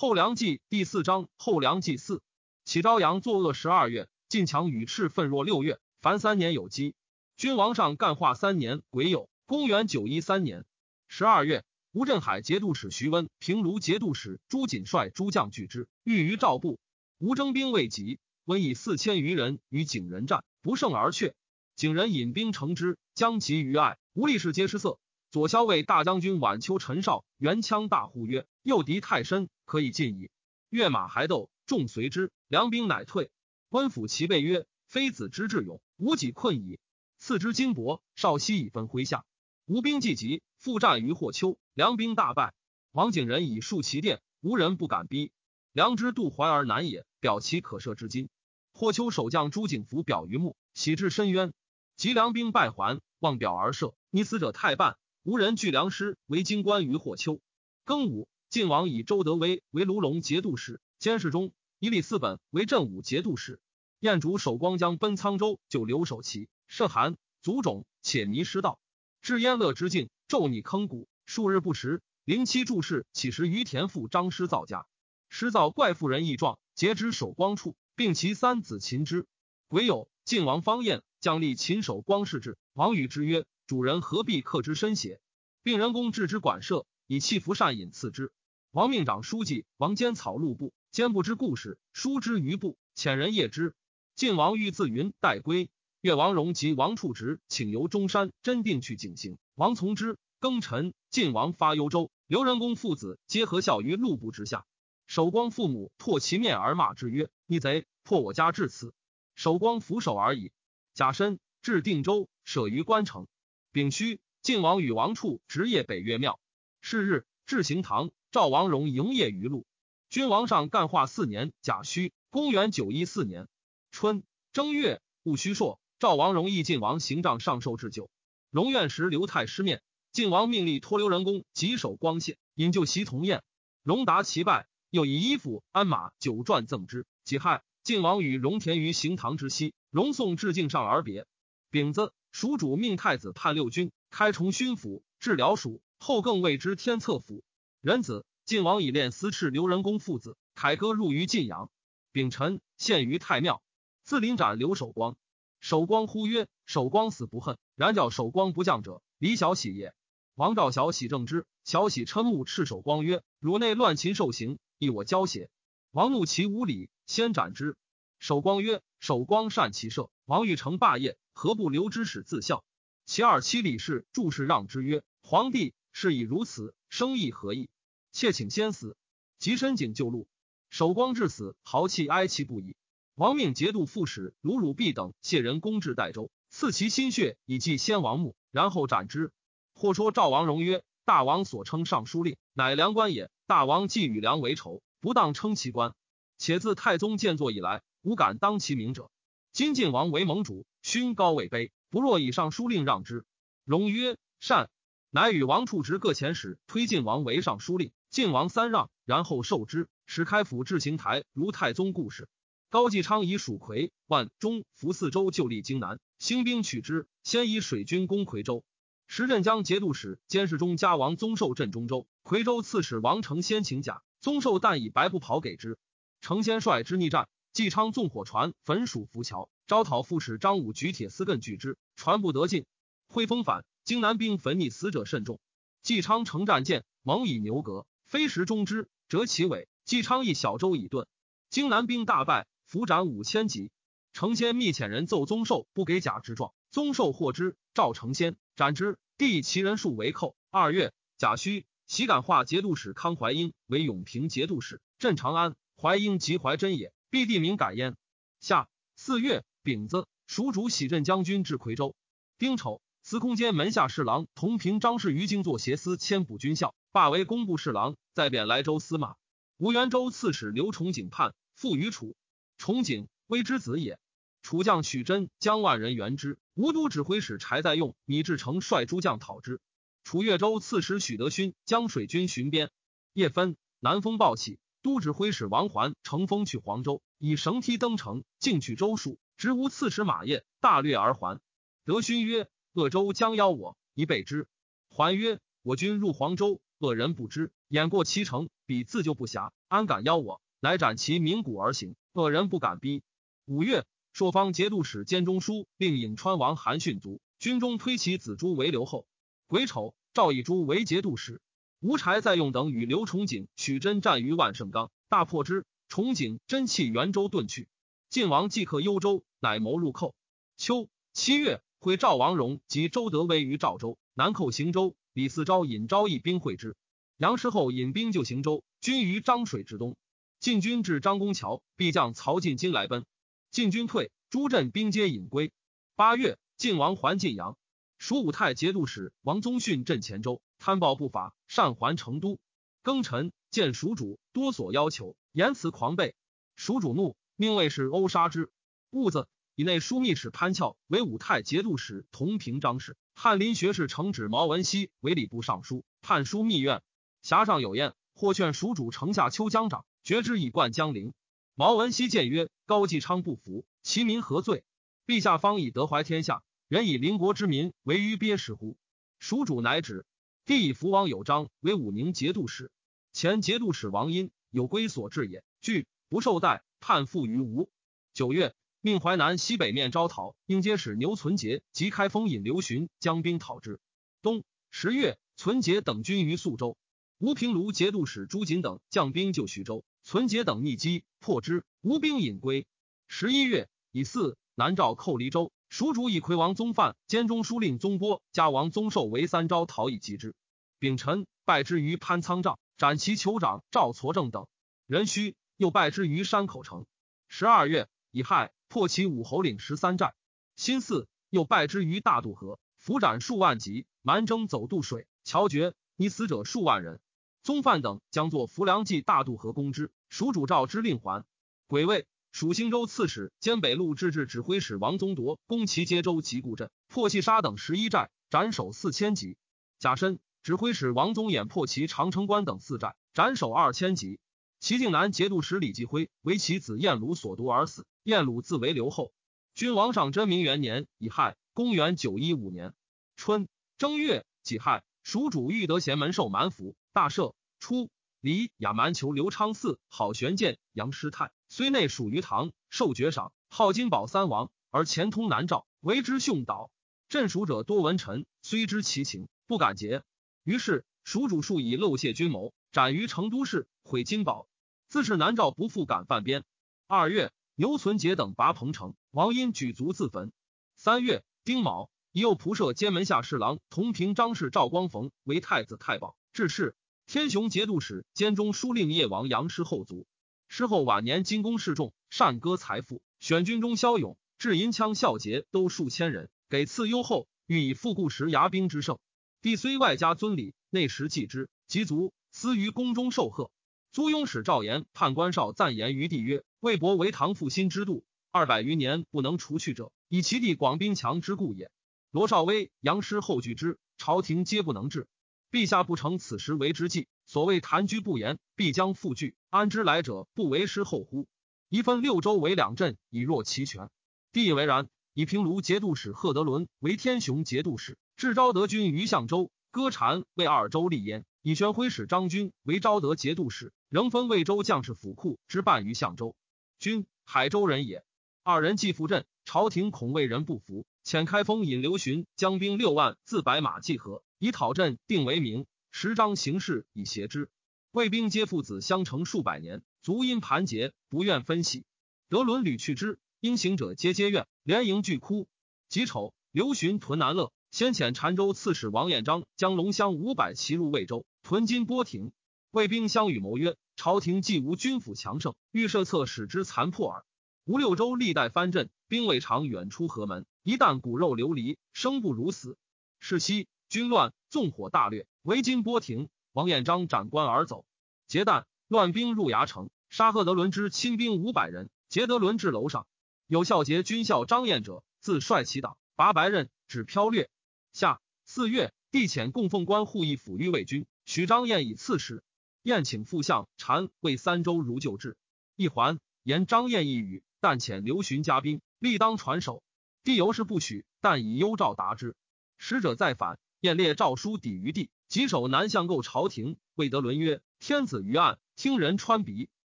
后梁纪第四章后梁纪四。启朝阳作恶十二月，晋强与赤奋若六月，凡三年有基。君王上干化三年癸酉，公元九一三年十二月，吴镇海节度使徐温、平卢节度使朱瑾率诸将拒之，欲于赵部。吴征兵未及，温以四千余人与景仁战，不胜而却。景仁引兵乘之，将其于隘，吴力士皆失色。左骁卫大将军晚秋陈绍元枪大呼曰：“诱敌太深，可以进矣。”跃马还斗，众随之，梁兵乃退。温抚其备曰：“非子之智勇，无己困矣。”赐之金帛，少息以分麾下。吴兵既急，复战于霍丘，梁兵大败。王景仁以戍其殿，无人不敢逼。梁之渡淮而南也，表其可射之金。霍丘守将朱景福表于墓，喜至深渊。及梁兵败还，望表而射，溺死者太半。无人具梁师，为京官于霍丘。庚午，晋王以周德威为卢龙节度使、监视中，以李嗣本为镇武节度使。燕主守光将奔沧州，就留守其甚寒，卒冢，且迷失道，至燕乐之境，骤逆坑谷，数日不食。灵七注释起时于田父张师造家。师造怪妇人异状，截之守光处，并其三子擒之。癸酉，晋王方彦将立秦守光世志。王与之曰：“主人何必克之身邪？”病人工置之馆舍，以气服善饮赐之。王命长书记王坚草录部，兼不知故事，书之于部，遣人谒之。晋王欲自云待归，越王荣及王处直请由中山，真定去景行。王从之。庚辰，晋王发幽州，刘仁恭父子皆合效于路部之下。守光父母破其面而骂之曰：“逆贼，破我家至此。”守光俯首而已。甲申，至定州，舍于关城。丙戌，晋王与王处直夜北岳庙。是日，至行堂，赵王荣营业于路。君王上干化四年甲戌，公元九一四年春正月戊戌朔，赵王荣义晋王行帐上寿置酒。荣愿时刘太师面，晋王命立托刘仁恭吉守光县，引就席同宴。荣达其拜。又以衣服、鞍马、酒馔赠之。己亥，晋王与荣田于行堂之西，荣送至敬上而别。丙子，蜀主命太子判六军，开崇勋府，治辽蜀。后更谓之天策府。壬子，晋王以练司敕刘仁恭父子，凯歌入于晋阳。丙辰，献于太庙。自临斩刘守光。守光呼曰：“守光死不恨，然叫守光不降者，李小喜也。”王赵小喜正之，小喜嗔目斥守光曰：“汝内乱秦受刑。”亦我交邪？王怒其无礼，先斩之。守光曰：“守光善骑射，王欲成霸业，何不留之使自效？”其二妻李氏注释让之曰：“皇帝是以如此，生意何意？妾请先死。”即申景救路。守光至死，豪气哀其不已。王命节度副使卢汝弼等谢人攻至代州，赐其心血以祭先王墓，然后斩之。或说赵王荣曰：“大王所称尚书令，乃良官也。”大王既与梁为仇，不当称其官。且自太宗建作以来，无敢当其名者。今晋王为盟主，勋高位卑，不若以上书令让之。荣曰：“善。”乃与王处直各遣使推晋王为尚书令。晋王三让，然后受之，使开府至行台，如太宗故事。高继昌以蜀葵、万中伏四州就立荆南，兴兵取之，先以水军攻夔州。时镇江节度使监视中家王宗寿镇中州。夔州刺史王承先请甲，宗寿但以白布袍给之。承先率之逆战，纪昌纵火船焚蜀浮桥，招讨副使张武举铁丝亘拒之，船不得进。会风反，荆南兵焚溺死者甚众。纪昌乘战舰，蒙以牛革，飞石中之，折其尾。纪昌一小舟以遁，荆南兵大败，俘斩五千级。成先密遣人奏宗寿不给甲之状，宗寿获之，召成先斩之，地其人数为寇。二月，甲戌。喜感化节度使康怀英为永平节度使，镇长安。怀英即怀真也，必地名改焉。夏四月丙子，蜀主喜镇将军至夔州。丁丑，司空监门下侍郎同平张氏于京作协司迁补军校，罢为工部侍郎，再贬莱州司马。吴元州刺史刘崇景叛，附于楚。崇景微之子也。楚将许真将万人援之，吴都指挥使柴在用、米志成率诸将讨之。楚越州刺史许德勋将水军巡边，夜分南风暴起，都指挥使王环乘风去黄州，以绳梯登城，进取州戍，直无刺史马业，大略而还。德勋曰：“鄂州将邀我，宜备之。”环曰：“我军入黄州，恶人不知，掩过其城，彼自救不暇，安敢邀我？乃斩其鸣鼓而行，恶人不敢逼。五月，朔方节度使兼中书令颍川王韩逊卒，军中推其子朱为留后。癸丑，赵以朱为节度使。吴柴在用等与刘崇景、许真战于万盛冈，大破之。崇景真弃元州遁去。晋王即克幽州，乃谋入寇。秋七月，会赵王荣及周德威于赵州，南寇行州。李嗣昭引昭义兵会之。杨师厚引兵救行州，军于漳水之东。晋军至张公桥，必将曹进金来奔。晋军退，诸镇兵皆引归。八月，晋王还晋阳。蜀武泰节度使王宗训镇前州，贪暴不法，擅还成都。庚辰，见蜀主，多所要求，言辞狂悖。蜀主怒，命卫士殴杀之。戊子以内枢密使潘翘为武太节度使，同平章事。翰林学士承旨毛文熙为礼部尚书，判书密院。匣上有宴，或劝蜀主城下秋江长，决之以灌江陵。毛文熙谏曰：“高继昌不服，其民何罪？陛下方以德怀天下，人以邻国之民为于鳖食乎？”蜀主乃止。帝以福王有章为武宁节度使，前节度使王殷有归所至也，惧不受待，叛附于吴。九月。命淮南西北面招讨，应接使牛存节及开封引刘询将兵讨之。冬十月，存节等军于宿州，吴平卢节度使朱瑾等将兵救徐州，存节等逆击破之，吴兵引归。十一月，以四南诏寇黎州，蜀主以魁王宗范兼中书令宗波加王宗寿为三招讨以击之。丙辰，败之于潘仓帐，斩其酋长赵痤正等人须，又败之于山口城。十二月，乙亥。破其武侯岭十三寨，新四又败之于大渡河，伏斩数万级，蛮征走渡水，桥绝，溺死者数万人。宗范等将作浮梁记大渡河攻之，蜀主召之令还。癸未，蜀兴州刺史兼北路制置指挥使王宗铎攻其接州及固镇，破细沙等十一寨，斩首四千级。甲申，指挥使王宗衍破其长城关等四寨，斩首二千级。齐境南节度使李继辉为其子晏鲁所毒而死。晏鲁自为留后。君王上真明元年乙亥，公元九一五年春正月己亥，蜀主欲得贤门受蛮服，大赦。初，李亚蛮求刘昌嗣好玄剑，杨师太虽内属于唐，受爵赏，号金宝三王，而前通南诏，为之凶导。镇蜀者多文臣，虽知其情，不敢结。于是蜀主数以漏泄军谋，斩于成都市，毁金宝。自是南诏不复敢犯边。二月。牛存杰等拔彭城，王殷举卒自焚。三月丁卯，以右仆射兼门下侍郎同平张氏赵光逢为太子太保，致仕。天雄节度使兼中书令叶王杨师后卒。师后晚年金功示众，善歌财富，选军中骁勇，至银枪孝节都数千人，给赐优厚，欲以复固时牙兵之盛。帝虽外加尊礼，内实祭之，及卒私于宫中受贺。租庸使赵延判官少赞言于帝曰：“魏博为唐复兴之度，二百余年不能除去者，以其地广兵强之故也。罗少威、杨师后拒之，朝廷皆不能治。陛下不成此时为之计，所谓谈居不言，必将复拒。安之来者不为师后乎？宜分六州为两镇，以若其权。帝以为然。以平卢节度使贺德伦为天雄节度使，至昭德军于相州，歌禅为二州立焉。以玄辉使张军为昭德节度使。”仍分魏州将士府库之半于相州，君海州人也。二人既赴镇，朝廷恐魏人不服，遣开封引刘询将兵六万自白马济河，以讨镇，定为名。十张行事以协之。魏兵皆父子相承数百年，足因盘结，不愿分析。德伦屡去之，应行者皆皆怨，连营俱哭。己丑，刘询屯南乐，先遣澶州刺史王彦章将龙乡五百骑入魏州，屯金波亭。魏兵相与谋曰：“朝廷既无军府强盛，欲设策使之残破耳。吴六州历代藩镇，兵未尝远出河门。一旦骨肉流离，生不如死。是夕，军乱，纵火大掠，围金波亭。王彦章斩官而走。劫旦，乱兵入牙城，杀贺德伦之亲兵五百人。劫德伦至楼上，有孝节军校张彦者，自率其党，拔白刃，指飘掠。下四月，帝遣供奉官护义抚御魏军，许张彦以刺史。宴请副相禅为三州如旧制，一还言张燕一语，但遣刘询加兵，力当传首。帝由是不许，但以幽诏答之。使者再反，燕列诏书抵于帝，棘手南向构朝廷，魏德伦曰：“天子于案，听人穿鼻。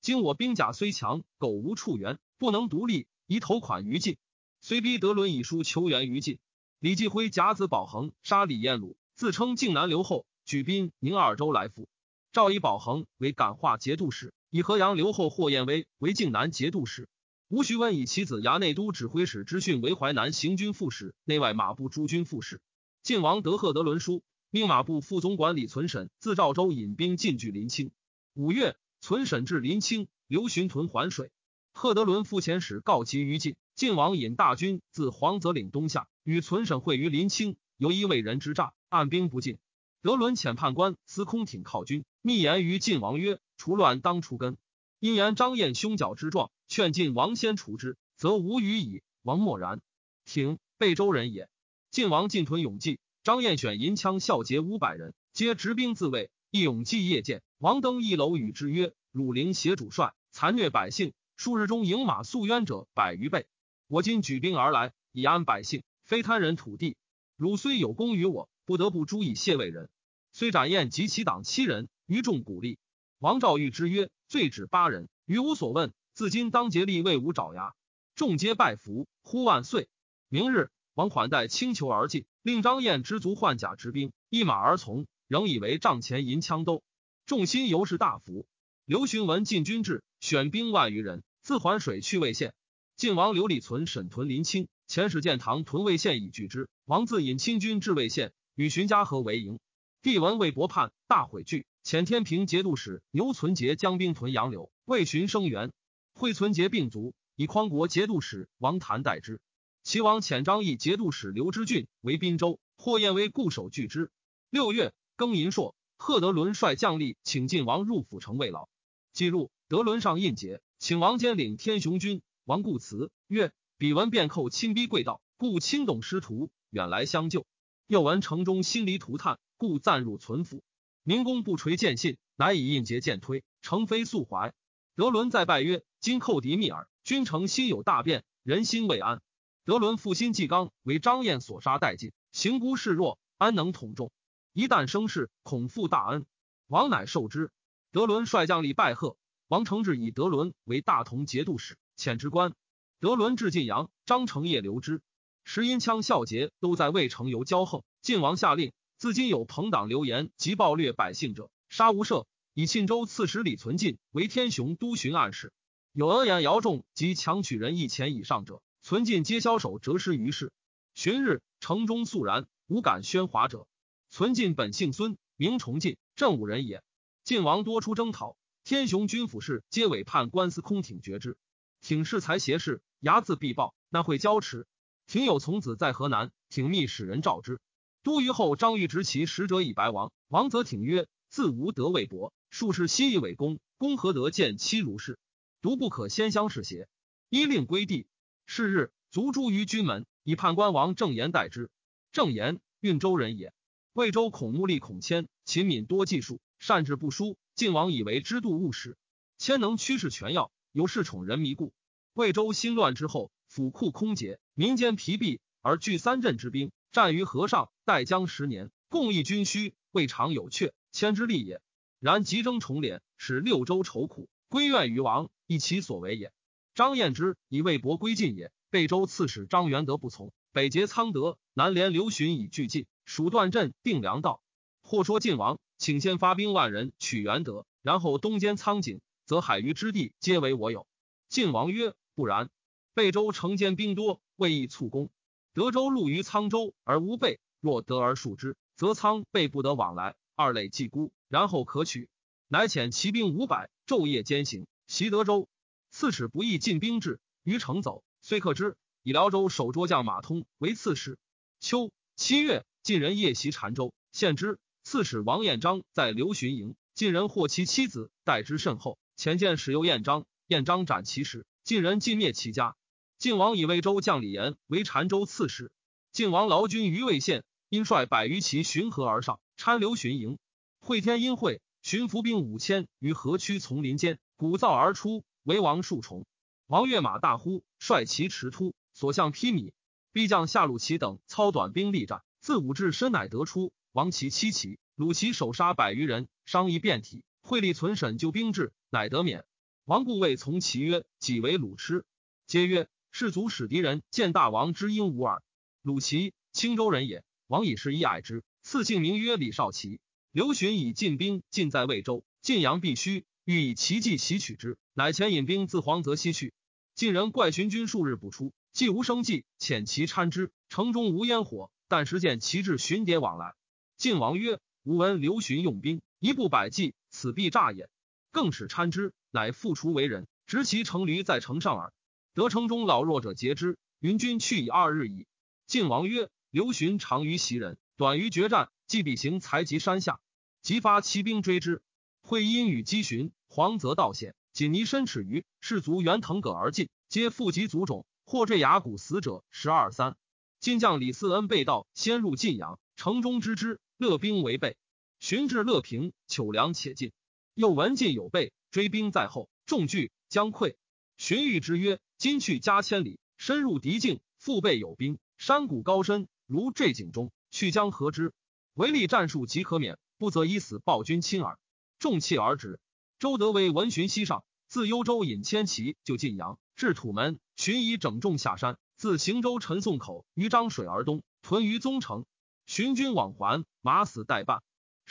今我兵甲虽强，苟无处援，不能独立，宜投款于晋。虽逼德伦以书求援于晋。”李继辉甲子保衡杀李彦鲁，自称靖南留后，举兵宁二州来赴。赵以保衡为感化节度使，以河阳留后霍彦威为靖南节度使。吴徐温以其子衙内都指挥使之训为淮南行军副使、内外马部诸军副使。晋王德贺德伦书。命马部副总管李存审自赵州引兵进据临清。五月，存审至临清，刘询屯环水。贺德伦副遣使告急于晋，晋王引大军自黄泽岭东下，与存审会于临清，由一为人之诈，按兵不进。德伦遣判官司空挺靠军，密言于晋王曰：“除乱当除根。”因言张燕凶狡之状，劝晋王先除之，则无虞矣。王默然。挺，贝州人也。晋王进屯永济。张燕选银枪校节五百人，皆执兵自卫。义勇继夜见王登一楼，与之曰：“汝陵挟主帅，残虐百姓，数日中迎马诉冤者百余倍。我今举兵而来，以安百姓，非贪人土地。汝虽有功于我，不得不诛以谢魏人。虽斩燕及其党七人，于众鼓励。王昭谕之曰：罪止八人，余无所问。自今当竭力为吾爪牙。众皆拜服，呼万岁。明日。”王款待轻裘而进，令张燕知足换甲执兵，一马而从，仍以为帐前银枪兜。众心尤是大服。刘询闻进军至，选兵万余人，自环水去魏县。晋王刘礼存沈屯临清，遣使建唐屯魏县以拒之。王自引清军至魏县，与荀家河为营。帝闻魏博叛，大悔惧，遣天平节度使牛存杰将兵屯杨柳，魏寻声援。惠存杰病卒，以匡国节度使王谭代之。齐王遣张毅节度使刘知俊为滨州，霍彦威固守拒之。六月，庚寅朔，贺德伦率将吏请晋王入府城慰劳。即入，德伦上印节，请王坚领天雄军。王固辞曰：“彼闻便寇亲逼贵道，故亲董师徒远来相救。又闻城中心离涂炭，故暂入存府。明公不垂见信，乃以印节见推，诚非素怀。德伦再拜曰：‘今寇敌密耳，君诚心有大变，人心未安。’”德伦负心纪刚为张燕所杀殆尽，行孤示弱，安能统众？一旦生事，恐负大恩。王乃受之。德伦率将吏拜贺。王承志以德伦为大同节度使，遣之官。德伦至晋阳，张承业留之。时因羌孝节都在魏城游骄横，晋王下令：自今有朋党流言及暴掠百姓者，杀无赦。以沁州刺史李存进为天雄都巡按事，有讹言姚仲及强取人一钱以上者。存进皆枭首折尸于市。旬日，城中肃然，无敢喧哗者。存进本姓孙，名崇进，正武人也。晋王多出征讨，天雄军府事皆委判官司空挺决之。挺恃才协事，睚眦必报，那会交持。挺有从子在河南，挺密使人召之。都虞后张玉执其使者以白王。王则挺曰：“自无德未薄，数世昔以为公，公何得见妻如是？独不可先相视邪？”依令归地。是日，卒诛于军门，以判官王正言代之。正言，运州人也。魏州孔目立孔谦，勤敏多技术，善治不疏。晋王以为知度务实。谦能驱使权要，有恃宠人迷故。魏州新乱之后，府库空竭，民间疲弊，而聚三镇之兵，战于河上，待将十年，共议军需，未尝有阙。谦之利也。然急征重敛，使六州愁苦，归怨于王，亦其所为也。张彦之以魏博归晋也，贝州刺史张元德不从，北结苍德，南连刘询以拒晋，蜀断镇定粮道。或说晋王，请先发兵万人取元德，然后东兼苍井，则海隅之地皆为我有。晋王曰：不然。贝州城坚兵多，未易促攻。德州路于沧州而无备，若得而数之，则沧备不得往来，二累既孤，然后可取。乃遣骑兵五百，昼夜兼行，袭德州。刺史不义进兵至，于城走，虽克之。以辽州守捉将马通为刺史。秋七月，晋人夜袭澶州，献之。刺史王彦章在刘询营，晋人获其妻子，待之甚厚。前见使诱彦章，彦章斩其使。晋人尽灭其家。晋王以魏州将李严为澶州刺史。晋王劳军于魏县，因率百余骑巡河而上，参刘巡营。会天阴会，巡伏兵五千于河曲丛林间，鼓噪而出。为王数重，王跃马大呼，率骑驰突，所向披靡。逼将夏鲁齐等操短兵力战，自武至深，乃得出。王骑七骑，鲁齐手杀百余人，伤亦遍体。会力存审救兵至，乃得免。王固谓从其曰：“己为鲁痴。”皆曰：“士卒使敌人见大王之应无耳。”鲁齐，青州人也。王以是以矮之，赐姓名曰李少奇。刘询以进兵尽在魏州，晋阳必须，欲以奇计袭取之，乃遣引兵自黄泽西去。晋人怪寻军数日不出，既无生计，遣其参之。城中无烟火，但时见其至寻谍往来。晋王曰：“吾闻刘询用兵，一步百计，此必诈也。”更使参之，乃复除为人，执其乘驴在城上耳。得城中老弱者截之。云军去已二日矣。晋王曰：“刘询长于袭人，短于决战，既必行才及山下，即发骑兵追之。会因与击寻，黄泽道险，锦泥深尺余，士卒原腾戈而进，皆负及卒种，或坠崖谷死者十二三。晋将李嗣恩被盗，先入晋阳城中，知之，乐兵为备。寻至乐平，糗粮且尽。又闻晋有备，追兵在后，众惧，将溃。荀彧之曰：“今去加千里，深入敌境，腹背有兵，山谷高深，如坠井中，去将何之？唯利战术即可免，不则以死报君亲耳。”众弃而止。周德威闻荀西上，自幽州引千骑就晋阳，至土门，荀以整众下山，自行州陈宋口于漳水而东，屯于宗城。荀军往还，马死待办。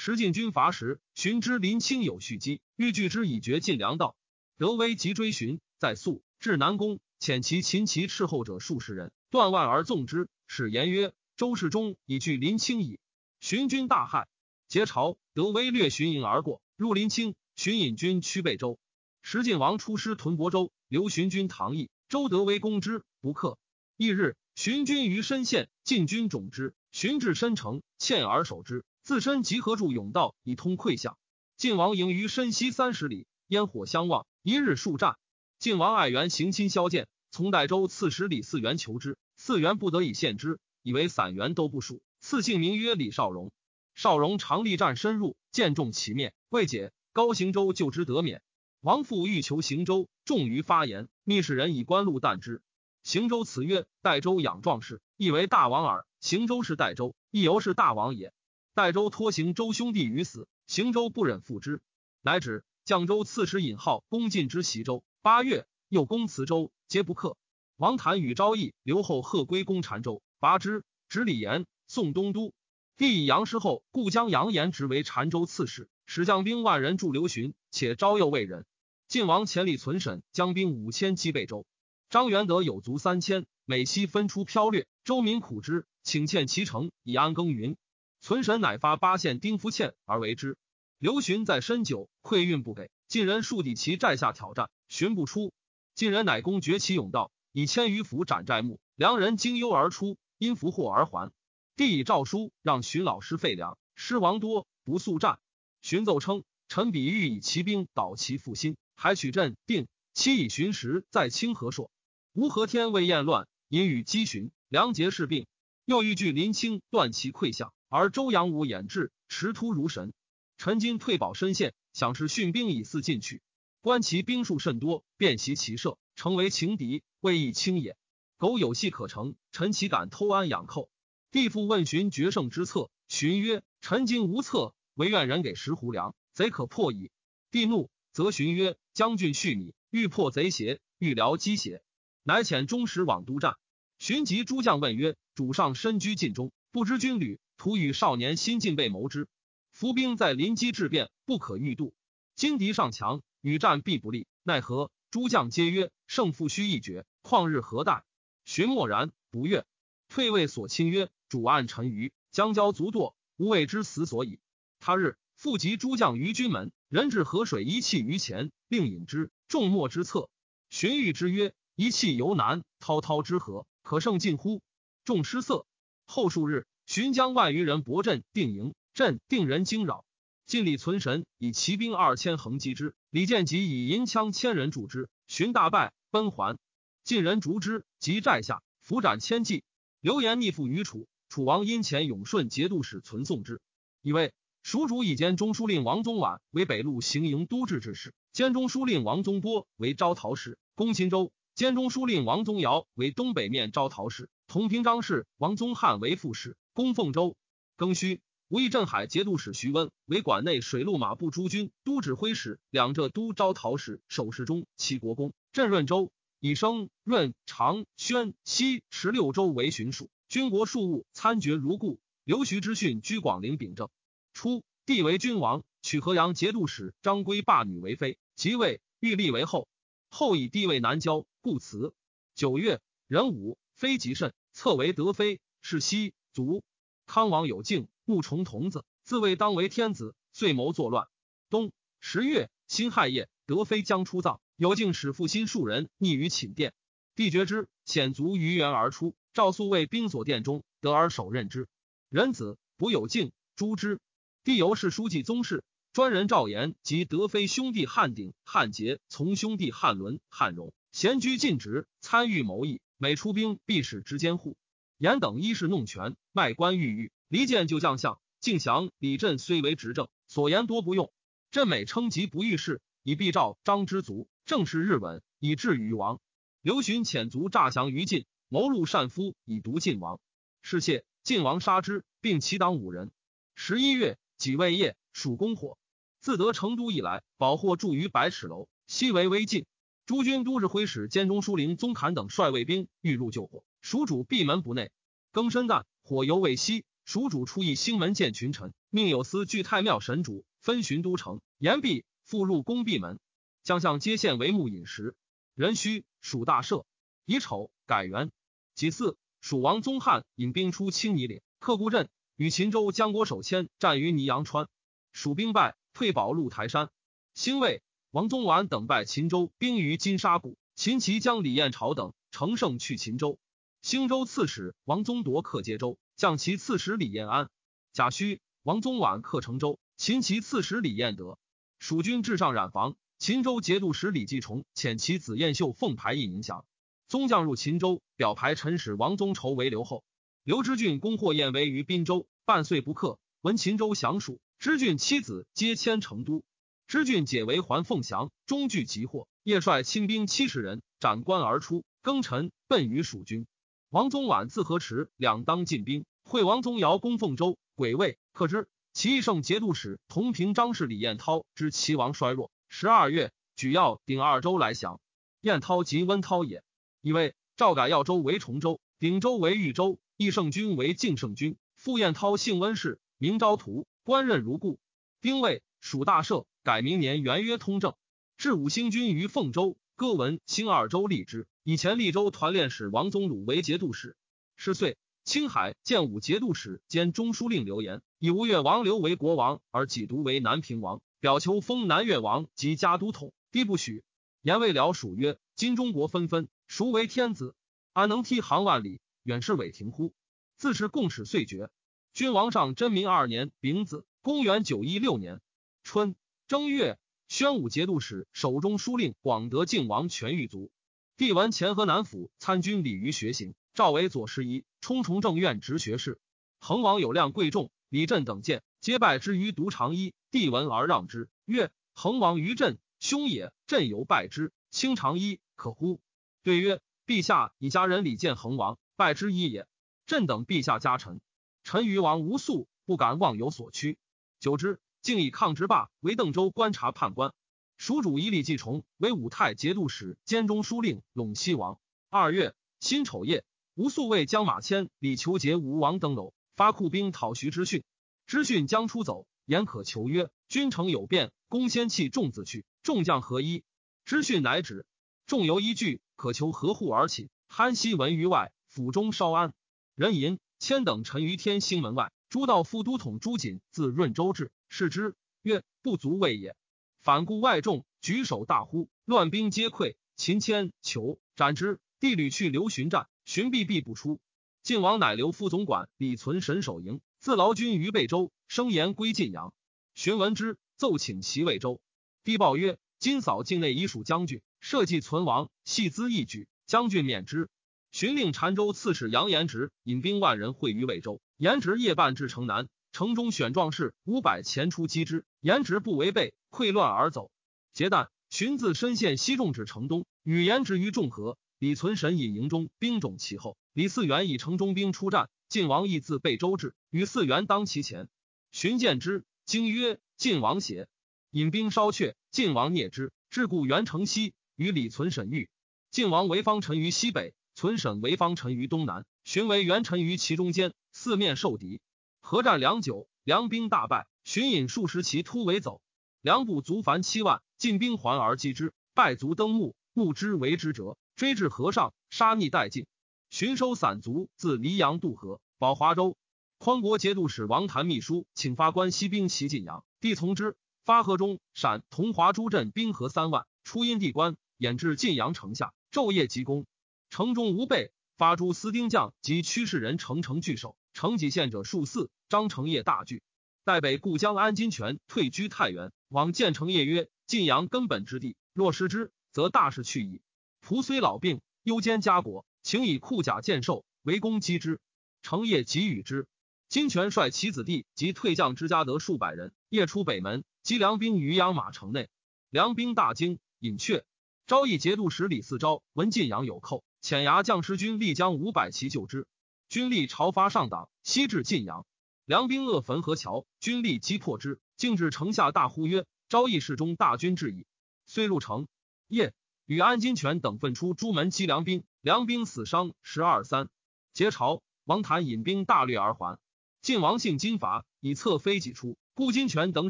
时晋军伐时，寻知林清有蓄积，欲拒之以绝晋粮道。德威急追寻，在宿至南宫，遣其秦骑斥候者数十人，断腕而纵之。使言曰：“周世忠已拒林清矣。”荀军大骇，结朝。德威略巡营而过，入林清，荀引军趋贝州。时晋王出师屯亳州，留荀军唐邑。周德威攻之，不克。翌日，荀军于深县，晋军种之。荀至深城，堑而守之。自身集合住甬道以通溃巷。晋王营于深西三十里，烟火相望，一日数战。晋王爱元行亲相见，从代州刺史李嗣源求之，嗣源不得已献之，以为散元都不属。赐姓名曰李少荣。少荣常力战深入，见众其面，未解。高行州救之得免。王父欲求行州，重于发言，密使人以官禄啖之。行州辞曰：“代州养壮士，亦为大王耳。行州是代州，亦犹是大王也。”代州托行州兄弟于死，行州不忍复之，乃指绛州刺史尹浩攻晋之袭州。八月，又攻磁州，皆不克。王谭与昭义留后贺归攻澶州，拔之，执李严，宋东都。帝以杨师后，故将杨延职为澶州刺史，使将兵万人助刘询，且招诱魏人。晋王潜力存审，将兵五千击贝州。张元德有卒三千，每期分出剽掠，州民苦之，请欠其城以安耕耘。存神乃发八县丁夫欠而为之。刘询在深酒，馈运不给。晋人数抵其寨下挑战，寻不出。晋人乃公绝其甬道，以千余斧斩寨木。良人惊忧而出，因俘获而还。帝以诏书让荀老师废粮，失亡多，不速战。荀奏称：“臣比欲以骑兵导其复心，还取镇定。期以寻时在清河朔。吴和天为厌乱，因与击寻，良节士病。又欲拒林清，断其溃相。”而周阳武掩至，持突如神。陈金退保深县，想是训兵以四进取。观其兵数甚多，便袭其射，成为情敌，未易轻也。苟有戏可成，陈其敢偷安养寇。帝父问荀决胜之策，荀曰：“陈金无策，唯愿人给石斛粮，贼可破矣。”帝怒，则荀曰：“将军恤米，欲破贼邪？欲疗饥邪？”乃遣中使往督战。荀及诸将问曰：“主上身居禁中，不知军旅。”徒与少年新进被谋之，伏兵在临机质变，不可预度。今敌上强，与战必不利，奈何？诸将皆曰：胜负须一决，旷日何待？荀默然不悦，退位所亲曰：主案臣愚，将交足堕，无谓之死所以。他日复集诸将于军门，人至河水一气于前，令饮之。众莫之策。荀彧之曰：一气犹难，滔滔之河，可胜尽乎？众失色。后数日。寻将万余人博镇定营，镇定人惊扰。晋李存神以骑兵二千横击之，李建吉以银枪千人助之。寻大败，奔还。晋人逐之，及寨下，伏斩千骑。流言逆附于楚，楚王因遣永顺节度使存送之，以为蜀主以兼中书令王宗婉为北路行营都制之事，兼中书令王宗波为招讨使，攻秦州；兼中书令王宗尧为东北面招讨使，同平章事王宗翰为副使。攻凤州，庚戌，吴义镇海节度使徐温为管内水陆马步诸军都指挥使，两浙都招讨使、守侍中、齐国公，镇润州，以升润长宣西十六州为巡属，军国庶务参决如故。刘徐之训居广陵秉政。初，帝为君王，取河阳节度使张归霸女为妃，即位，欲立为后。后以地位难交，故辞。九月，壬午，妃极甚，册为德妃。是西卒。康王有敬。穆重童子自谓当为天子，遂谋作乱。冬十月辛亥夜，德妃将出葬，有敬使父亲数人匿于寝殿。帝觉之，显卒于原而出，赵肃为兵所殿中，得而守任之。人子不有敬，诛之。帝由是书记宗室，专人赵延及德妃兄弟汉鼎、汉杰从兄弟汉伦、汉荣闲居尽职，参与谋议，每出兵必使之监护。严等一是弄权，卖官鬻狱。离间就将相，敬降李振虽为执政，所言多不用。朕每称疾不遇事，以避召张之族，正是日稳，以至于亡。刘询遣卒诈降于晋，谋戮善夫，以毒晋王。是谢晋王杀之，并其党五人。十一月，己未夜，蜀攻火。自得成都以来，保获驻于百尺楼，西为危晋。诸军都指挥使兼中书令宗侃等率卫兵欲入救火，蜀主闭门不内。更深旦，火犹未熄。蜀主出诣兴门见群臣，命有司据太庙神主，分巡都城。言毕，复入宫闭门。将相皆献为幕饮食。壬戌，蜀大赦。乙丑，改元。己巳，蜀王宗翰引兵出青泥岭，克固镇，与秦州江国守谦战于泥阳川。蜀兵败，退保鹿台山。兴未，王宗完等败秦州兵于金沙谷。秦齐将李彦朝等乘胜去秦州。兴州刺史王宗铎克接州。将其刺史李彦安，贾诩、王宗婉克成州，秦其刺史李彦德，蜀军至上染房。秦州节度使李继崇遣其子彦秀奉牌印迎降。宗将入秦州，表牌陈使王宗畴为留后。刘知俊攻获燕为于滨州，半岁不克。闻秦州降蜀，知俊妻子皆迁成都。知俊解围还凤翔，终拒急获。夜率亲兵七十人斩关而出，庚辰奔于蜀军。王宗婉自河池两当进兵，会王宗尧攻凤州，鬼位克之。齐义胜节度使同平张氏李彦涛知齐王衰弱，十二月举要鼎二州来降。彦涛即温涛也，以为赵改耀州为崇州，鼎州为豫州，义胜军为敬胜军。傅彦涛姓温氏，名昭图，官任如故。丁未，属大赦，改明年元曰通政。至五星军于凤州，歌文兴二州立之。以前利州团练使王宗鲁为节度使，是岁，青海建武节度使兼中书令刘言以吴越王刘为国王，而己独为南平王，表求封南越王及家都统，帝不许。言未了，蜀曰：“今中国纷纷，孰为天子？安能梯行万里，远视伟庭乎？”自是共始遂绝。君王上真明二年丙子，公元九一六年春正月，宣武节度使、守中书令广德靖王全玉卒。帝闻前河南府参军李于学行，赵为左侍仪，冲崇正院直学士。恒王有量贵重，李振等见，皆拜之于独长衣。帝闻而让之，曰：“恒王于朕兄也，朕犹拜之。卿长衣可乎？”对曰：“陛下以家人礼见恒王，拜之一也。朕等陛下家臣，臣于王无素，不敢妄有所屈。久之，竟以抗之霸为邓州观察判官。”蜀主以李继崇为武泰节度使兼中书令，陇西王。二月辛丑夜，吴素为将马迁、李求杰吴王登楼，发库兵讨徐之训。之训将出走，言可求曰：“君城有变，公先弃众子去，众将合一。”之训乃止。众犹依据，可求合户而起。憨西闻于外，府中稍安。人吟谦等陈于天兴门外。诸道副都统朱瑾自润州至，视之曰：“不足畏也。”反顾外众，举手大呼，乱兵皆溃。秦迁求斩之。帝屡去留巡战，寻必必不出。晋王乃留副总管李存神守营，自劳军于贝州，声言归晋阳。荀闻之，奏请其魏州。帝报曰：今扫境内，已属将军，社稷存亡，系资一举，将军免之。荀令澶州刺史杨延直引兵万人会于魏州，延直夜半至城南。城中选壮士五百前出击之，颜值不违背，溃乱而走。结旦，荀自深陷西众至城东，与颜值于众合。李存神引营中兵种其后，李嗣源以城中兵出战，晋王亦自备周至，与嗣源当其前。寻见之，惊曰：“晋王邪？”引兵烧却，晋王灭之。至故元城西，与李存审遇。晋王为方臣于西北，存审为方臣于东南，寻为元臣于其中间，四面受敌。合战良久，梁兵大败，寻引数十骑突围走。梁部卒凡七万，进兵还而击之，败卒登木，木之为之折，追至河上，杀逆殆尽。寻收散卒，自黎阳渡河，保华州。匡国节度使王谭秘书，请发关西兵袭晋阳，帝从之。发河中，陕同华诸镇兵合三万，出阴地关，掩至晋阳城下，昼夜急攻。城中无备，发诸司丁将及驱士人，城城拒守。城几县者数四，张成业大惧。代北故将安金泉退居太原，往建成业曰：“晋阳根本之地，若失之，则大事去矣。仆虽老病，忧兼家国，请以库甲建寿，为攻击之。”成业即与之。金泉率其子弟及退将之家得数百人，夜出北门。击梁兵于阳马城内，梁兵大惊，隐却。昭义节度使李嗣昭闻晋阳有寇，遣牙将师军力将五百骑救之。军力朝发上党，西至晋阳。梁兵扼汾河桥，军力击破之，竟至城下，大呼曰：“昭义世中大军至矣！”遂入城。夜，与安金泉等分出朱门击梁兵，梁兵死伤十二三。劫朝，王谭引兵大掠而还。晋王姓金伐，以策飞己出。顾金泉等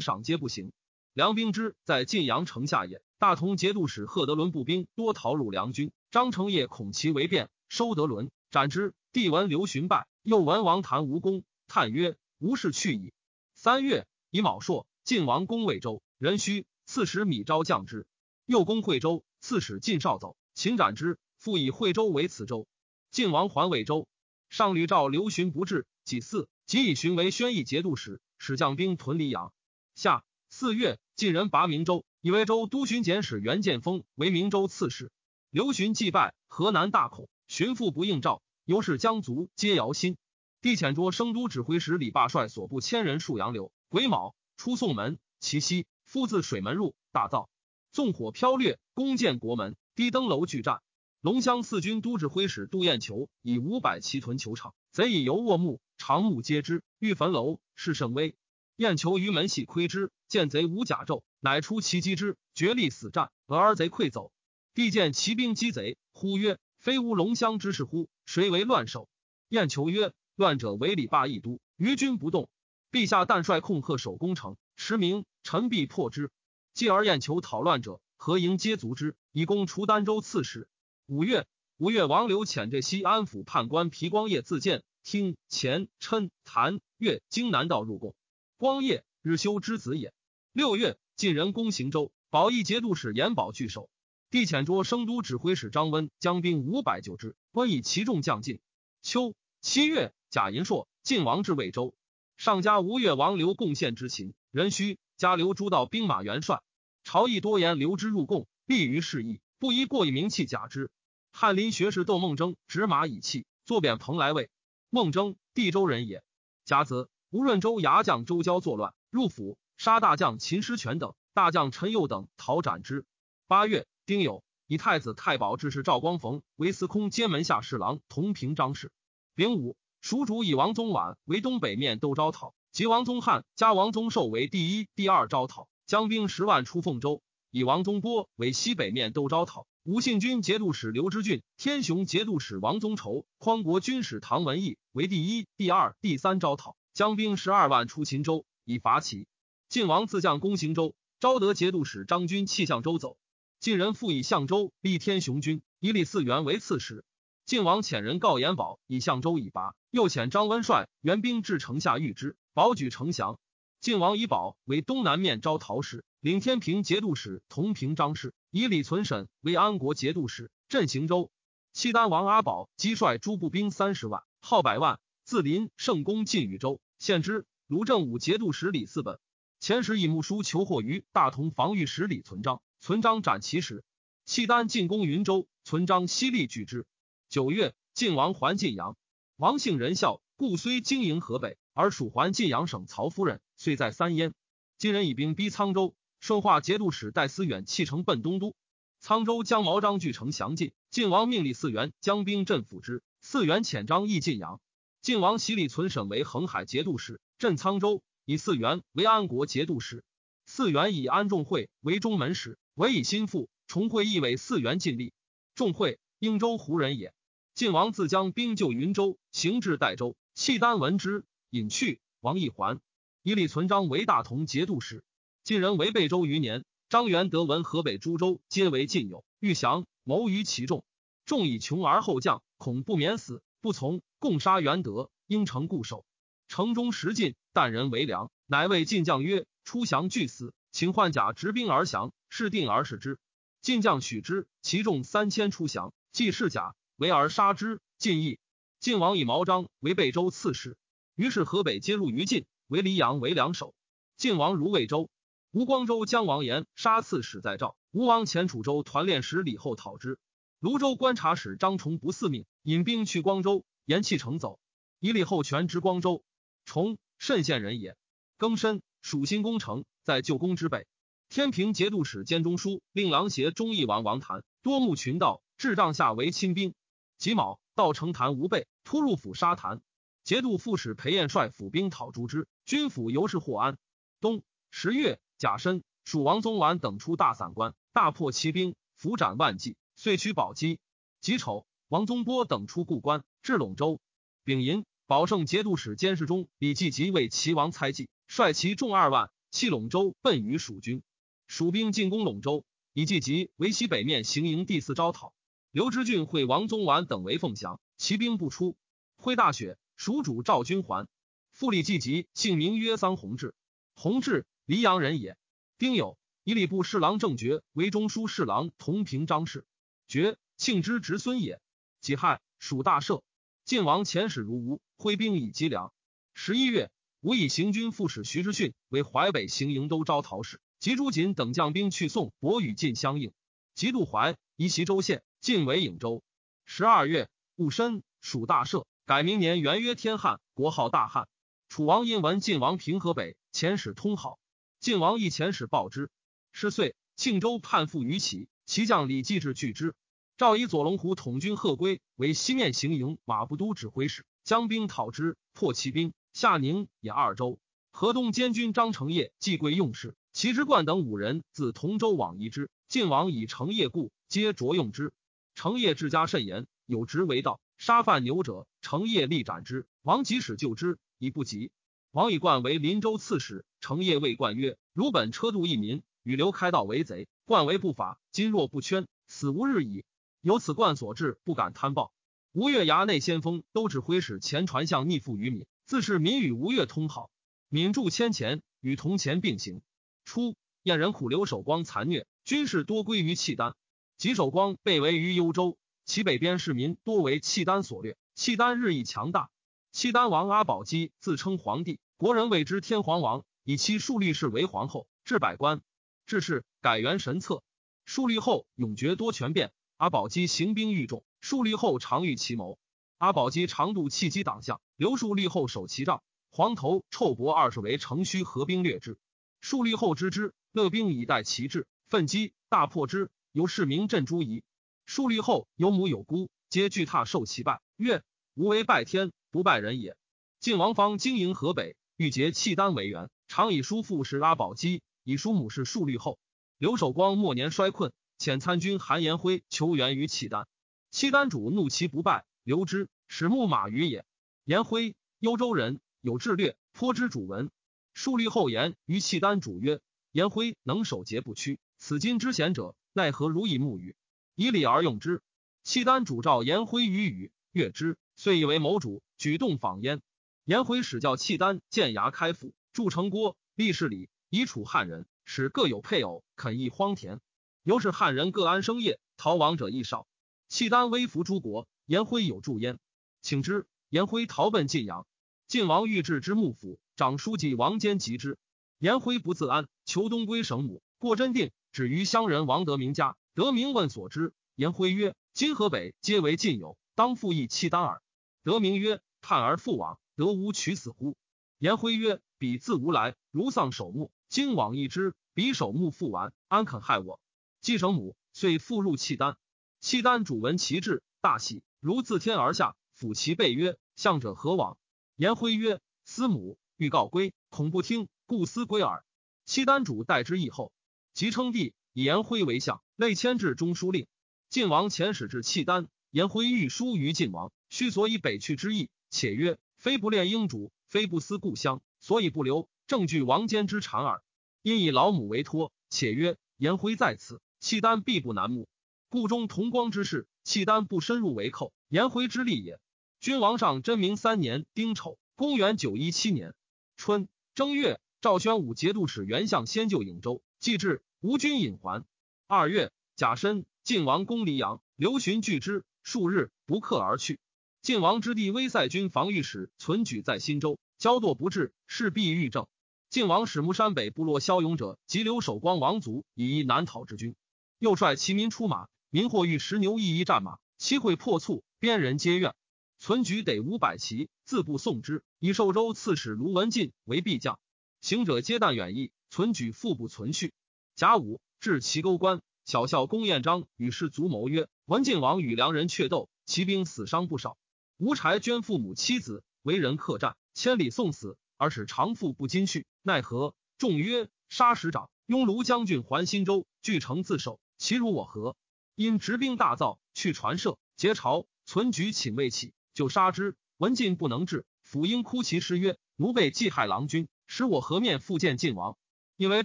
赏皆不行。梁兵之在晋阳城下也。大同节度使贺德伦步兵多逃入梁军。张承业恐其为变，收德伦斩之。帝闻刘询败，又闻王谭无功，叹曰：“无事去矣。”三月，以卯朔，晋王攻魏州，壬戌，刺史米昭降之。又攻惠州，刺史晋少走，秦斩之。复以惠州为此州。晋王还魏州，上吕召刘询不至，己巳，即以询为宣义节度使。使将兵屯黎阳。夏四月，晋人拔明州，以为州都巡检使袁建锋为明州刺史。刘询祭拜，河南大恐，巡父不应召，由是江族皆摇心。帝遣捉生都指挥使李霸率所部千人戍杨柳。癸卯，出宋门，其西夫自水门入，大造，纵火飘掠，攻建国门，低登楼拒战。龙乡四军都指挥使杜彦求以五百骑屯球场，贼以油卧木，长木皆之，欲焚楼。是甚危，燕求于门系窥之，见贼无甲胄，乃出其击之，决力死战，俄而贼溃走。帝见骑兵击贼，呼曰：“非吾龙乡之事乎？谁为乱首？”燕求曰：“乱者为李霸一都，于军不动。陛下但率控贺守攻城，驰名，臣必破之。继而燕求讨乱者，何营皆卒之，以攻除儋州刺史。五月，五月，王刘遣浙西安府判官皮光业自荐。听前琛谭越经南道入贡，光业日修之子也。六月，晋人攻行州，保义节度使严保拒守。帝遣捉生都指挥使张温将兵五百救之，温以其众将进。秋七月，贾银硕晋王至魏州，上加吴越王刘贡献之秦人须加刘诸道兵马元帅。朝议多言刘之入贡，利于事义，不宜过以名器假之。翰林学士窦孟征执马以弃，坐贬蓬莱尉。孟征，地州人也。甲子，吴润州牙将周交作乱，入府杀大将秦师权等，大将陈佑等逃斩之。八月，丁酉，以太子太保致仕赵光逢为司空监门下侍郎，同平章事。丙午，蜀主以王宗琬为东北面都招讨，及王宗翰加王宗寿为第一、第二招讨，将兵十万出凤州，以王宗波为西北面都招讨。吴信军节度使刘知俊、天雄节度使王宗畴、匡国军使唐文义为第一、第二、第三招讨，将兵十二万出秦州，以伐齐。晋王自将攻行州，昭德节度使张军弃相州走。晋人复以相州立天雄军，以李嗣源为刺史。晋王遣人告延保以相州以拔，又遣张温率援兵至城下遇之，保举城降。晋王以保为东南面招讨使，领天平节度使同平章事。以李存审为安国节度使，镇行州。契丹王阿宝击率诸部兵三十万，号百万，自临圣公晋禹州，献之。卢正武节度使李嗣本前时以木书求获于大同防御使李存璋，存璋斩其使。契丹进攻云州，存璋犀利拒之。九月，晋王还晋阳，王姓仁孝，故虽经营河北，而属还晋阳省曹夫人，遂在三燕。今人以兵逼沧州。顺化节度使戴思远弃城奔东都，沧州将毛张据城降晋。晋王命李嗣源将兵镇抚之。嗣源遣张议晋阳。晋王袭李存审为恒海节度使，镇沧州，以以四元为安国节度使。四元以安仲会为中门使，委以心腹。重会亦为四元尽力。仲会，应州胡人也。晋王自将兵救云州，行至代州，契丹闻之，引去。王义还，以李存璋为大同节度使。晋人为贝州余年。张元德闻河北诸州皆为晋友，欲降，谋于其众。众以穷而后降，恐不免死，不从，共杀元德。应城固守。城中食尽，但人为粮。乃谓晋将曰：“出降俱死，请换甲执兵而降。”是定而使之。晋将许之，其众三千出降，既是甲，围而杀之。晋义。晋王以毛章为贝州刺史。于是河北皆入于晋，为黎阳为两守。晋王如魏州。吴光州将王延杀刺史在赵。吴王前楚州团练使李后讨之。泸州观察使张崇不嗣命，引兵去光州，延弃城走。以李后权之光州。崇慎县人也。庚申，蜀新攻城，在旧宫之北。天平节度使兼中书令郎协忠义王王谭多牧群盗，至帐下为亲兵。己卯，道成坛无备，突入府杀谭。节度副使裴彦率府兵讨诛之，军府由是获安。冬十月甲申，蜀王宗完等出大散关，大破骑兵，伏斩万计，遂取宝鸡。己丑，王宗波等出故关，至陇州。丙寅。保圣节度使监视中李继即为齐王猜忌，率其众二万弃陇州，奔于蜀军。蜀兵进攻陇州，李继即为西北面行营第四招讨。刘知俊会王宗完等为凤翔，骑兵不出。挥大雪，蜀主赵军还。复李继即姓名曰桑弘志，弘志黎阳人也。丁酉，以礼部侍郎郑觉为中书侍郎同平章事。觉庆之侄孙也。己亥，蜀大赦。晋王遣使如吴，挥兵以击粮。十一月，吴以行军副使徐之训为淮北行营都招讨使，及朱瑾等将兵去宋，博与晋相应。及渡淮，移袭州县，晋为颍州。十二月，戊申，蜀大赦，改明年元曰天汉，国号大汉。楚王因闻晋王平河北，遣使通好。晋王亦遣使报之。是岁，庆州叛附于齐，齐将李继之拒之。赵以左龙虎统军贺归为西面行营马步都指挥使，将兵讨之，破骑兵，下宁也二州。河东监军张承业继贵用事，齐之冠等五人自同州往移之。晋王以承业故，皆擢用之。成业治家甚严，有职为道，杀犯牛者，成业力斩之。王即使救之，以不及。王以冠为临州刺史，成业谓冠曰：“汝本车度一民，与刘开道为贼，冠为不法。今若不圈，死无日矣。”由此冠所致，不敢贪暴。吴越衙内先锋都指挥使前传相逆附于闽，自是闽与吴越通好。闽驻千钱，与铜钱并行。初，燕人苦留守光残虐，军事多归于契丹。吉守光被围于幽州，其北边市民多为契丹所掠。契丹日益强大。契丹王阿保机自称皇帝，国人谓之天皇王，以其树立氏为皇后，置百官。至是改元神策。树立后永绝多权变。阿保机行兵愈众，树立后常遇其谋。阿保机常度弃机党项，刘树立后守其帐。黄头臭伯二十为城虚合兵略之。树立后知之，乐兵以待其志，奋击大破之。由市民镇诸夷。数律后有母有姑，皆惧踏受其败，曰：“吾为拜天，不拜人也。”晋王方经营河北，欲结契丹为援，常以叔父是阿保机，以叔母是数律后。刘守光末年衰困。遣参军韩延辉求援于契丹，契丹主怒其不败，留之，使牧马于也。延辉，幽州人，有智略，颇知主文。数律后言于契丹主曰：“延辉能守节不屈，此今之贤者，奈何如以木语？以礼而用之。”契丹主召延辉与语，悦之，遂以为谋主，举动访焉。延辉使教契丹建牙开府，筑城郭，立事礼，以处汉人，使各有配偶，垦邑荒田。由是汉人各安生业，逃亡者亦少。契丹威服诸国，颜辉有助焉。请之，颜辉逃奔晋阳。晋王欲置之幕府，长书记王坚及之。颜辉不自安，求东归省母。过真定，止于乡人王德明家。德明问所知，颜辉曰：“今河北皆为晋友，当复议契丹耳。”德明曰：“叹而复往，得无取死乎？”颜辉曰：“彼自无来，如丧守墓。今往一之，彼守墓复完，安肯害我？”继承母，遂复入契丹。契丹主闻其志，大喜，如自天而下，抚其背曰：“向者何往？”颜辉曰：“思母。”欲告归，恐不听，故思归耳。契丹主待之以后，即称帝，以颜辉为相，累迁至中书令。晋王遣使至契丹，颜辉欲书于晋王，须所以北去之意，且曰：非不恋英主，非不思故乡，所以不留。正据王坚之谗耳。因以老母为托，且曰：颜辉在此，契丹必不难目。故中同光之事，契丹不深入为寇，颜辉之利也。君王上真明三年丁丑，公元九一七年春正月，赵宣武节度使袁相先就颍州，既至，吴军引还。二月甲申，晋王攻黎阳，刘询拒之，数日不克而去。晋王之弟威塞军防御使存举在新州，骄惰不治，势必遇政。晋王使木山北部落骁勇者及留守光王族以一南讨之军，又率其民出马，民或欲食牛一一战马，其会破促，边人皆怨。存举得五百骑，自不送之，以寿州刺史卢文进为必将。行者皆旦远逸，存举腹不存续。甲午，至齐沟关，小校公彦章与士卒谋曰：“文晋王与良人却斗，骑兵死伤不少。吴柴捐父母妻子，为人客栈，千里送死，而使长父不禁续，奈何？”众曰：“杀使长，拥卢将军还新州，据城自守，其如我何？”因执兵大造，去传射，劫朝。存举请未起，就杀之。文晋不能治，辅应哭其师曰：“奴辈既害郎君。”使我河面复见晋王？因为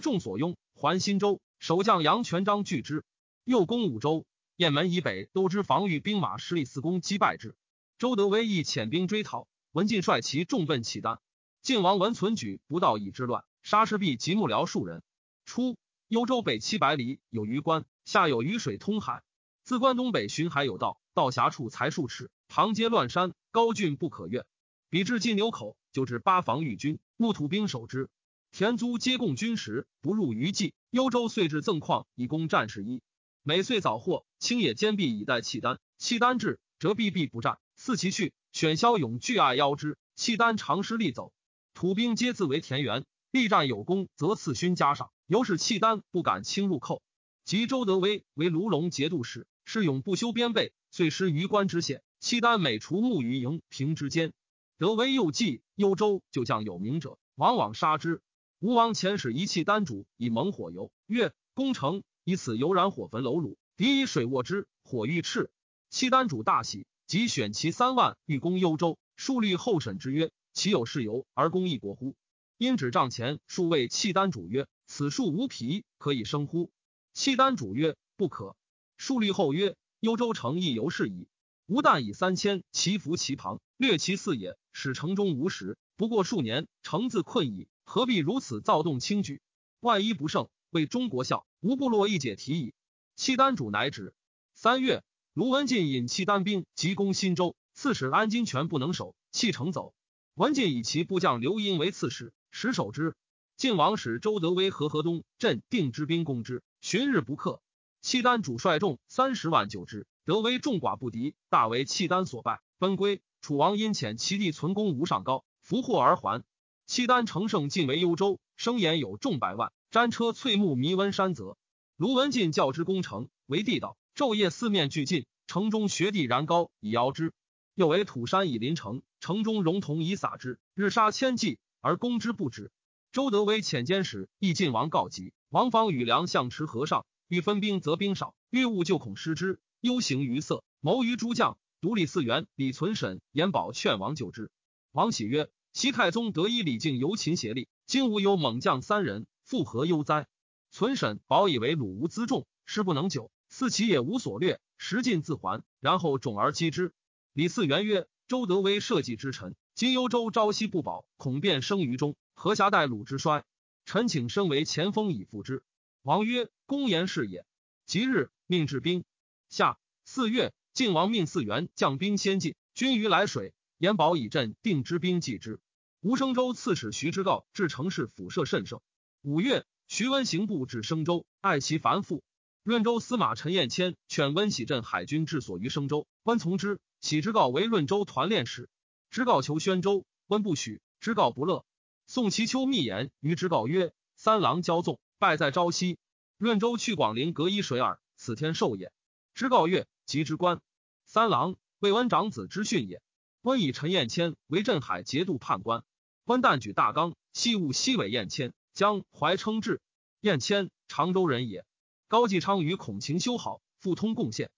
众所拥，还新州守将杨全章拒之。又攻五州，雁门以北都知防御兵马失利，四公击败之。周德威亦遣兵追讨，文进率其众奔契丹。晋王闻存举不到以之乱，杀赤壁及幕僚数人。初，幽州北七百里有余关，下有鱼水通海。自关东北巡海有道，道狭处才数尺，旁皆乱山，高峻不可越。比至晋牛口。就至八防御军，木土兵守之。田租皆供军食，不入于计。幽州遂至赠矿以供战士衣。每岁早获青野坚壁以待契丹。契丹至，折臂必不战。四其去，选骁勇拒爱邀之。契丹长师力走，土兵皆自为田园。力战有功，则赐勋加赏。由是契丹不敢轻入寇。及周德威为卢龙节度使，是勇不修边备，遂失于关之险。契丹每除木于营平之间。德威又计幽州，就将有名者，往往杀之。吴王遣使一契丹主以猛火油，曰：“攻城，以此油燃火焚楼橹，敌以水沃之，火欲炽。”契丹主大喜，即选其三万，欲攻幽州。数立后审之曰：“岂有事由而攻一国乎？”因指帐前数位契丹主曰：“此树无皮，可以生乎？”契丹主曰：“不可。”数立后曰：“幽州城亦犹是矣。吾但以三千骑伏其旁，略其四也。”使城中无食，不过数年，城自困矣。何必如此躁动轻举？万一不胜，为中国笑。无部落一解提矣。契丹主乃止。三月，卢文进引契丹兵急攻新州，刺史安金全不能守，弃城走。文进以其部将刘英为刺史，实守之。晋王使周德威和河东镇定之兵攻之，旬日不克。契丹主率众三十万救之，德威众寡不敌，大为契丹所败，奔归。楚王因遣其弟存公吴上高，俘获而还。契丹乘胜进为幽州，声言有众百万，瞻车翠木弥温山泽。卢文进教之攻城，为地道，昼夜四面俱进。城中学地燃高以遥之，又为土山以临城，城中熔铜以撒之，日杀千计而攻之不止。周德威遣监使亦晋王告急，王方与梁相持河上，欲分兵则兵少，欲务就恐失之，忧形于色，谋于诸将。独李嗣源、李存审、延保劝王救之。王喜曰：“西太宗得以李靖尤勤协力，今吾有猛将三人，复何忧哉？”存审保以为鲁无辎重，师不能久，四其也无所略，时尽自还，然后众而击之。李嗣源曰：“周德威社稷之臣，今幽州朝夕不保，恐变生于中，何暇待鲁之衰？臣请身为前锋以赴之。”王曰：“公言是也。”即日命制兵。下四月。晋王命四元将兵先进，军于来水，延保以镇定之兵继之。吴生州刺史徐之诰至城市辐射甚盛。五月，徐温行部至生州，爱其繁复。润州司马陈彦谦劝温喜镇海军治所于生州，温从之。喜之告为润州团练使，之告求宣州，温不许。之告不乐。宋其秋密言于之告曰：“三郎骄纵，败在朝夕。润州去广陵隔一水耳，此天寿也。”之告曰：“及之官。”三郎魏温长子之训也。温以陈彦谦为镇海节度判官。温旦举大纲，系务西尾彦谦，江淮称制。彦谦，常州人也。高继昌与孔晴修好，复通贡献。